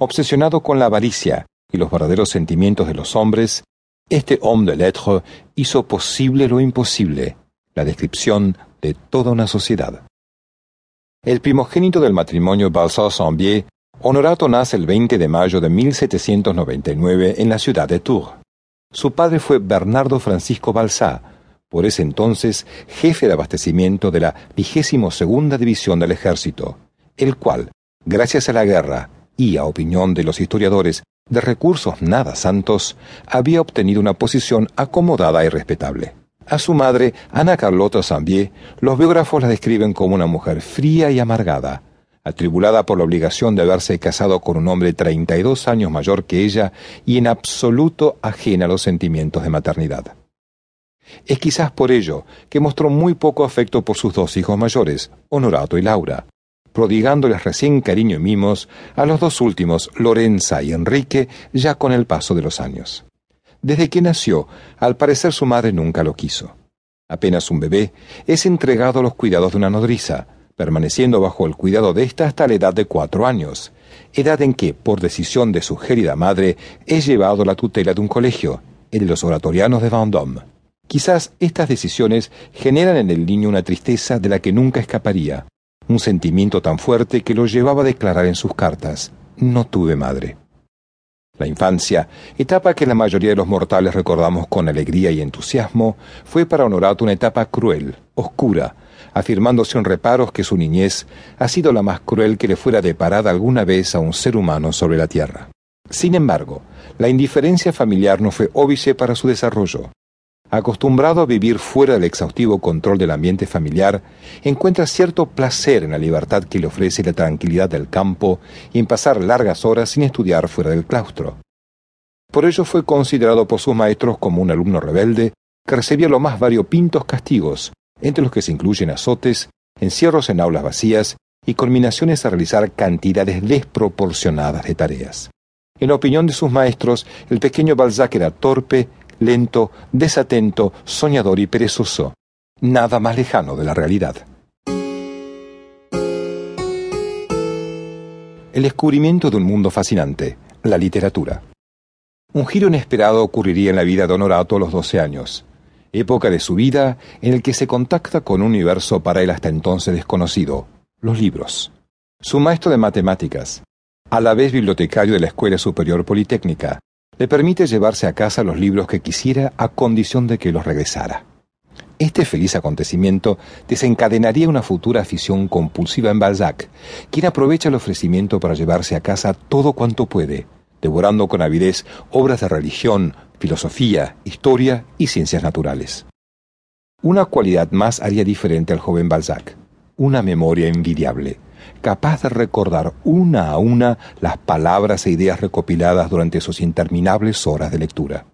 Obsesionado con la avaricia y los verdaderos sentimientos de los hombres, este homme de lettres hizo posible lo imposible, la descripción de toda una sociedad. El primogénito del matrimonio Balsas-Sambier, Honorato nace el 20 de mayo de 1799 en la ciudad de Tours. Su padre fue Bernardo Francisco Balsá, por ese entonces jefe de abastecimiento de la vigésimo segunda división del ejército, el cual, gracias a la guerra y a opinión de los historiadores de recursos nada santos, había obtenido una posición acomodada y respetable. A su madre, Ana Carlota Sambier, los biógrafos la describen como una mujer fría y amargada, atribulada por la obligación de haberse casado con un hombre 32 años mayor que ella y en absoluto ajena a los sentimientos de maternidad. Es quizás por ello que mostró muy poco afecto por sus dos hijos mayores, Honorato y Laura, prodigándoles recién cariño y mimos a los dos últimos, Lorenza y Enrique, ya con el paso de los años. Desde que nació, al parecer su madre nunca lo quiso. Apenas un bebé, es entregado a los cuidados de una nodriza, permaneciendo bajo el cuidado de ésta hasta la edad de cuatro años, edad en que, por decisión de su gélida madre, es llevado a la tutela de un colegio, el de los oratorianos de Vendôme. Quizás estas decisiones generan en el niño una tristeza de la que nunca escaparía, un sentimiento tan fuerte que lo llevaba a declarar en sus cartas, no tuve madre. La infancia, etapa que la mayoría de los mortales recordamos con alegría y entusiasmo, fue para Honorato una etapa cruel, oscura, afirmándose sin reparos que su niñez ha sido la más cruel que le fuera deparada alguna vez a un ser humano sobre la tierra. Sin embargo, la indiferencia familiar no fue óbice para su desarrollo. Acostumbrado a vivir fuera del exhaustivo control del ambiente familiar, encuentra cierto placer en la libertad que le ofrece la tranquilidad del campo y en pasar largas horas sin estudiar fuera del claustro. Por ello fue considerado por sus maestros como un alumno rebelde que recibía los más variopintos castigos, entre los que se incluyen azotes, encierros en aulas vacías y culminaciones a realizar cantidades desproporcionadas de tareas. En opinión de sus maestros, el pequeño Balzac era torpe, lento, desatento, soñador y perezoso. Nada más lejano de la realidad. El descubrimiento de un mundo fascinante, la literatura. Un giro inesperado ocurriría en la vida de Honorato a los doce años época de su vida en el que se contacta con un universo para él hasta entonces desconocido, los libros. Su maestro de matemáticas, a la vez bibliotecario de la Escuela Superior Politécnica, le permite llevarse a casa los libros que quisiera a condición de que los regresara. Este feliz acontecimiento desencadenaría una futura afición compulsiva en Balzac, quien aprovecha el ofrecimiento para llevarse a casa todo cuanto puede, devorando con avidez obras de religión, filosofía, historia y ciencias naturales. Una cualidad más haría diferente al joven Balzac, una memoria envidiable, capaz de recordar una a una las palabras e ideas recopiladas durante sus interminables horas de lectura.